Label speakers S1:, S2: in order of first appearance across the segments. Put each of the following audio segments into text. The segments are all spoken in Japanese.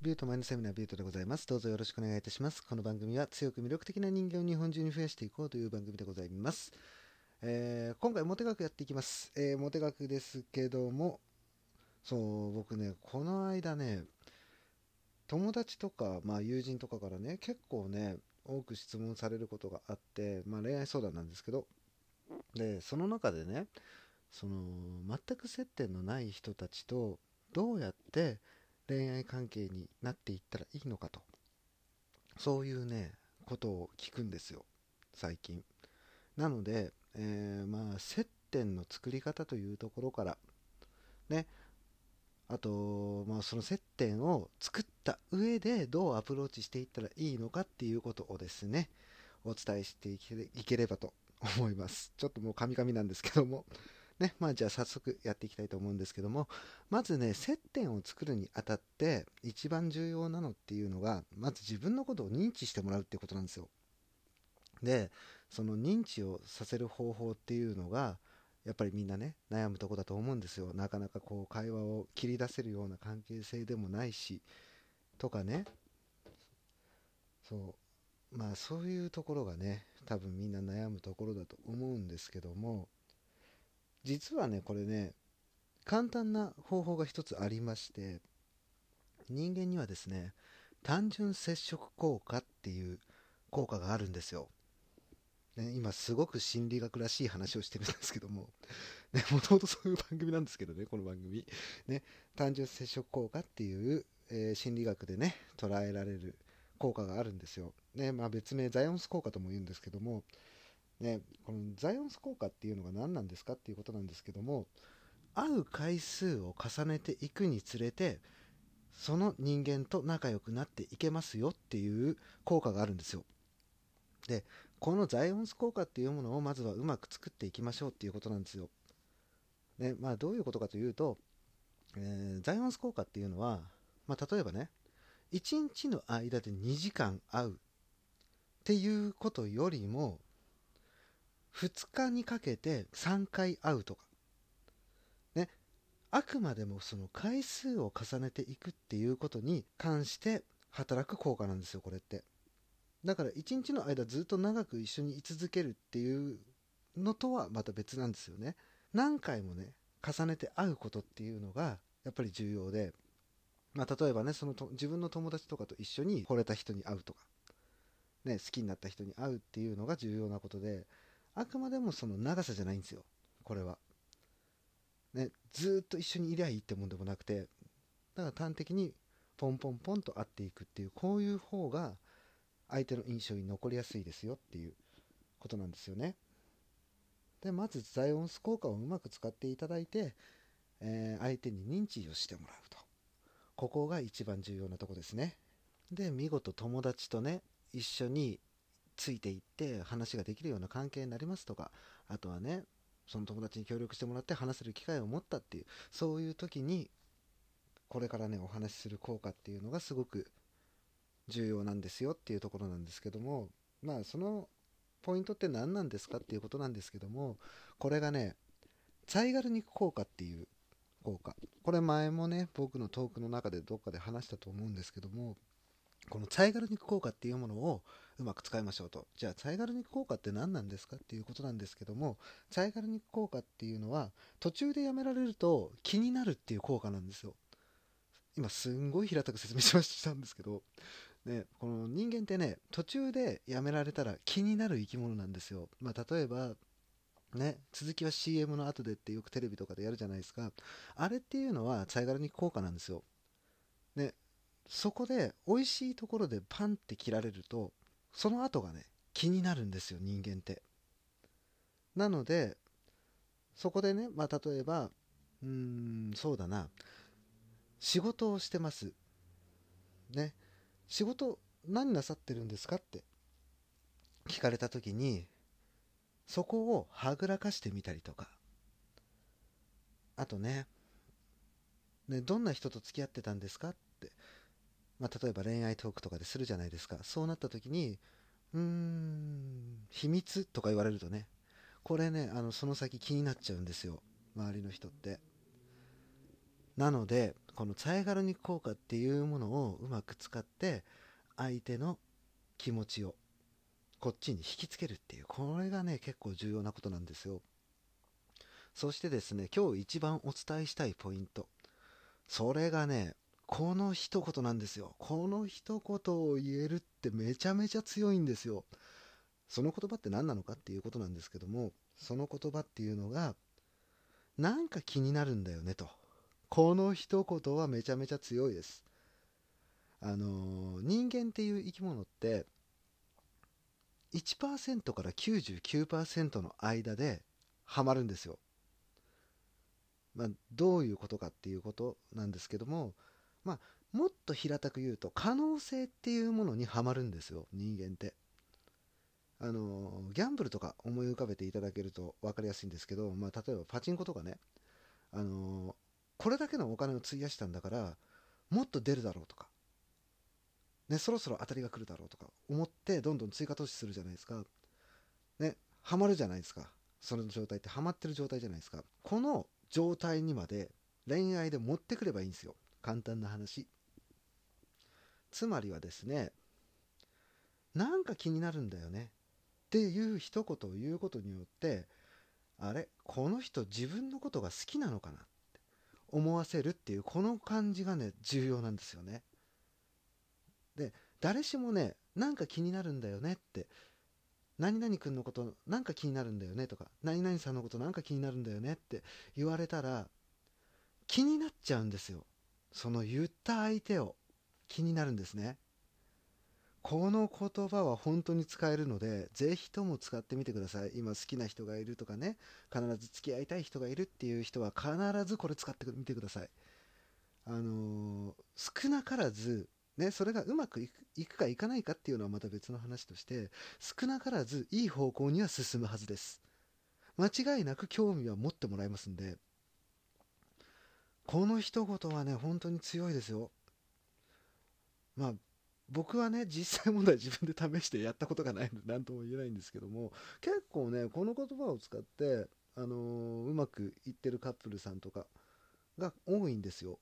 S1: ビュートマインドセミナービュートでございます。どうぞよろしくお願いいたします。この番組は強く魅力的な人間を日本中に増やしていこうという番組でございます。えー、今回モテ学やっていきます。えー、モテ学ですけども、そう、僕ね、この間ね、友達とか、まあ友人とかからね、結構ね、多く質問されることがあって、まあ恋愛相談なんですけど、で、その中でね、その、全く接点のない人たちと、どうやって恋愛関係になっていったらいいのかと。そういうねことを聞くんですよ。最近。なので、えー、まあ接点の作り方というところから。ね。あと、まあ、その接点を作った上でどうアプローチしていったらいいのかっていうことをですねお伝えしていければと思います。ちょっともうカミカミなんですけども。ね、まあじゃあ早速やっていきたいと思うんですけども、まずね、接点を作るにあたって一番重要なのっていうのが、まず自分のことを認知してもらうっていうことなんですよ。で、その認知をさせる方法っていうのが、やっぱりみんなね、悩むとこだと思うんですよ。なかなかこう会話を切り出せるような関係性でもないし、とかね、そう、まあそういうところがね、多分みんな悩むところだと思うんですけども、実はねこれね簡単な方法が一つありまして人間にはですね単純接触効果っていう効果があるんですよ、ね、今すごく心理学らしい話をしてるんですけども。もともとそういう番組なんですけどねこの番組。ね単純接触効果っていう、えー、心理学でね捉えられる効果があるんですよ、ねまあ、別名ザイオンス効果とも言うんですけども。ね、このザイオンス効果っていうのが何なんですかっていうことなんですけども会う回数を重ねていくにつれてその人間と仲良くなっていけますよっていう効果があるんですよ。でこのザイオンス効果っていうものをまずはうまく作っていきましょうっていうことなんですよ。ねまあどういうことかというと、えー、ザイオンス効果っていうのは、まあ、例えばね1日の間で2時間会うっていうことよりも2日にかけて3回会うとか。ね。あくまでもその回数を重ねていくっていうことに関して働く効果なんですよこれって。だから1日の間ずっと長く一緒に居続けるっていうのとはまた別なんですよね。何回もね重ねて会うことっていうのがやっぱり重要で。まあ、例えばねそのと自分の友達とかと一緒に惚れた人に会うとか、ね、好きになった人に会うっていうのが重要なことで。あくまでもその長さじゃないんですよ。これは、ね、ずっと一緒にいりゃいいってもんでもなくてだから端的にポンポンポンと会っていくっていうこういう方が相手の印象に残りやすいですよっていうことなんですよね。でまずザイオンス効果をうまく使っていただいて、えー、相手に認知をしてもらうと。ここが一番重要なとこですね。で見事友達とね一緒についていって話ができるような関係になりますとかあとはねその友達に協力してもらって話せる機会を持ったっていうそういう時にこれからねお話しする効果っていうのがすごく重要なんですよっていうところなんですけどもまあそのポイントって何なんですかっていうことなんですけどもこれがねザイガル肉効果っていう効果。これ前もね僕のトークの中でどっかで話したと思うんですけどもこのツァイガル肉効果っていうものをうまく使いましょうと。じゃあ、ツァイガル肉効果って何なんですかっていうことなんですけども、ツァイガル肉効果っていうのは、途中でやめられると気になるっていう効果なんですよ。今、すんごい平たく説明しましたんですけど、ね、この人間ってね、途中でやめられたら気になる生き物なんですよ。まあ、例えば、ね、続きは CM の後でってよくテレビとかでやるじゃないですか。あれっていうのは、ツァイガル肉効果なんですよ。ね、そこで美味しいところでパンって切られるとその後がね気になるんですよ人間って。なのでそこでねまあ例えばうーんそうだな。仕事をしてます。ね。仕事何なさってるんですかって。聞かれた時にそこをはぐらかしてみたりとか。あとねねどんな人と付き合ってたんですかって。まあ、例えば恋愛トークとかでするじゃないですか。そうなった時にうーん秘密とか言われるとねこれねあのその先気になっちゃうんですよ。周りの人って。なのでこのツァイガルニ効果っていうものをうまく使って相手の気持ちをこっちに引きつけるっていうこれがね結構重要なことなんですよ。そしてですね今日一番お伝えしたいポイント。それがねこの一言なんですよ。この一言を言えるってめちゃめちゃ強いんですよ。その言葉って何なのかっていうことなんですけどもその言葉っていうのがなんか気になるんだよねと。この一言はめちゃめちゃ強いです。あのー、人間っていう生き物って1%から99%の間でハマるんですよ。まあ、どういうことかっていうことなんですけども、まあ、もっと平たく言うと可能性っていうものにはまるんですよ人間って。あのギャンブルとか思い浮かべていただけると分かりやすいんですけど、まあ、例えばパチンコとかね、あのこれだけのお金を費やしたんだからもっと出るだろうとかね、そろそろ当たりが来るだろうとか思ってどんどん追加投資するじゃないですか。ね、ハマるじゃないですか。その状態ってハマってる状態じゃないですか。この状態にまで恋愛で持ってくればいいんですよ。簡単な話。つまりはですね、なんか気になるんだよねっていう一言を言うことによって、あれこの人自分のことが好きなのかなって思わせるっていうこの感じがね重要なんですよね。で誰しもねなんか気になるんだよねって何々君のことなんか気になるんだよねとか何々さんのことなんか気になるんだよねって言われたら気になっちゃうんですよその言った相手を気になるんですね。この言葉は本当に使えるのでぜひとも使ってみてください。今好きな人がいるとかね必ず付き合いたい人がいるっていう人は必ずこれ使ってみてください。あのー、少なからずね、それがうまくいくかいかないかっていうのはまた別の話として少なからずいい方向には進むはずです。間違いなく興味は持ってもらえますんでこの一言はね本当に強いですよ。まあ僕はね実際問題自分で試してやったことがないので何とも言えないんですけども結構ねこの言葉を使ってあのー、うまくいってるカップルさんとかが多いんですよ。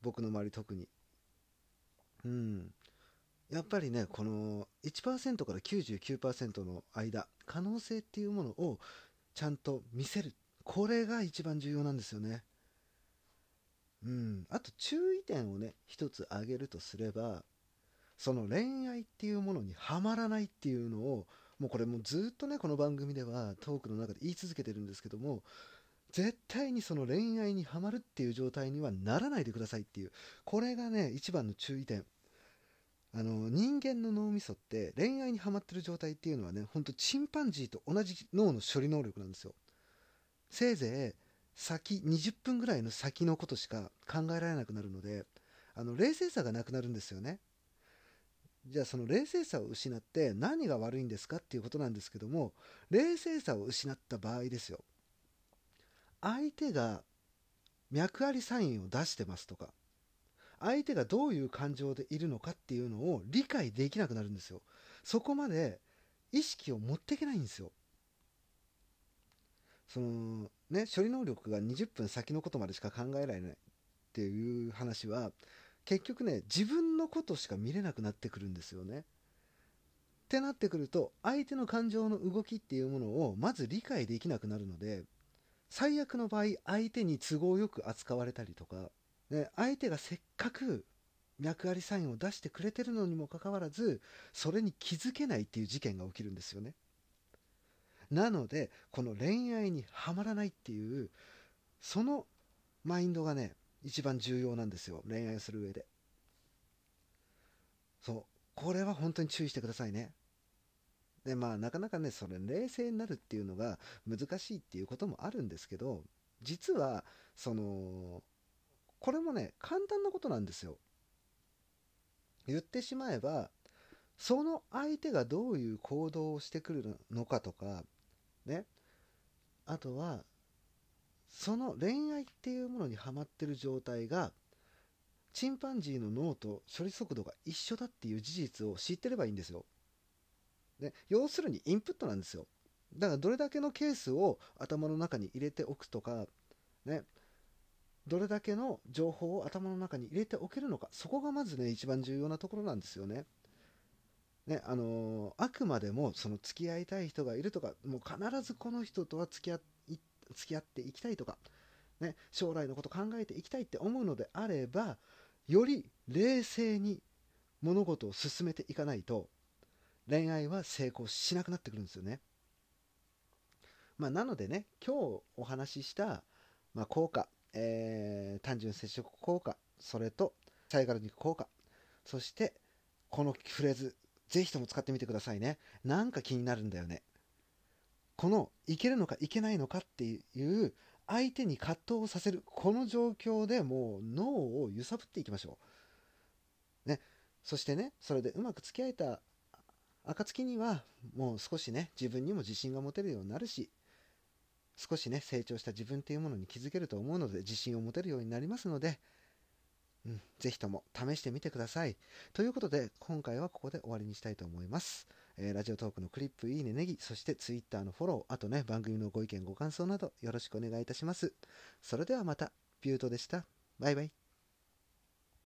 S1: 僕の周り特に。うん、やっぱりねこの1%から99%の間可能性っていうものをちゃんと見せる。これが一番重要なんですよね。うん、あと注意点をね一つ挙げるとすればその恋愛っていうものにはまらないっていうのをもうこれもうずっとねこの番組ではトークの中で言い続けてるんですけども絶対にその恋愛にはまるっていう状態にはならないでくださいっていうこれがね一番の注意点。あの人間の脳みそって恋愛にはまってる状態っていうのはねほんとチンパンジーと同じ脳の処理能力なんですよ。せいぜい先20分ぐらいの先のことしか考えられなくなるのであの冷静さがなくなるんですよね。じゃあその冷静さを失って何が悪いんですかっていうことなんですけども冷静さを失った場合ですよ。相手が脈ありサインを出してますとか相手がどういう感情でいるのかっていうのを理解できなくなるんですよ。そこまで意識を持っていけないんですよ。そのね処理能力が20分先のことまでしか考えられないっていう話は結局ね自分のことしか見れなくなってくるんですよね。ってなってくると相手の感情の動きっていうものをまず理解できなくなるので最悪の場合相手に都合よく扱われたりとかで相手がせっかく脈ありサインを出してくれてるのにもかかわらずそれに気づけないっていう事件が起きるんですよね。なのでこの恋愛にはまらないっていうそのマインドがね一番重要なんですよ。恋愛する上で。そう。これは本当に注意してくださいね。でまあなかなかねそれ冷静になるっていうのが難しいっていうこともあるんですけど実はそのこれもね簡単なことなんですよ。言ってしまえばその相手がどういう行動をしてくるのかとかねあとはその恋愛っていうものにはまってる状態がチンパンジーの脳と処理速度が一緒だっていう事実を知ってればいいんですよ。で要するにインプットなんですよ。だからどれだけのケースを頭の中に入れておくとか、ね、どれだけの情報を頭の中に入れておけるのかそこがまずね一番重要なところなんですよね。ねあのー、あくまでもその付き合いたい人がいるとかもう必ずこの人とは付き合付き合っていきたいとか、ね、将来のこと考えていきたいって思うのであればより冷静に物事を進めていかないと恋愛は成功しなくなってくるんですよね。まあ、なのでね今日お話しした、まあ、効果、えー、単純接触効果それとサイカル肉効果そしてこのフレーズぜひとも使ってみてくださいね。なんか気になるんだよね。このいけるのかいけないのかっていう相手に葛藤をさせるこの状況でもう脳を揺さぶっていきましょう。ね。そしてねそれでうまく付き合えた暁にはもう少しね自分にも自信が持てるようになるし少しね成長した自分っていうものに気づけると思うので自信を持てるようになりますので、うん、ぜひとも試してみてください。ということで今回はここで終わりにしたいと思います、えー、ラジオトークのクリップいいねネギそして Twitter のフォローあとね番組のご意見ご感想などよろしくお願いいたします。それではまたビュートでした。バイバイ。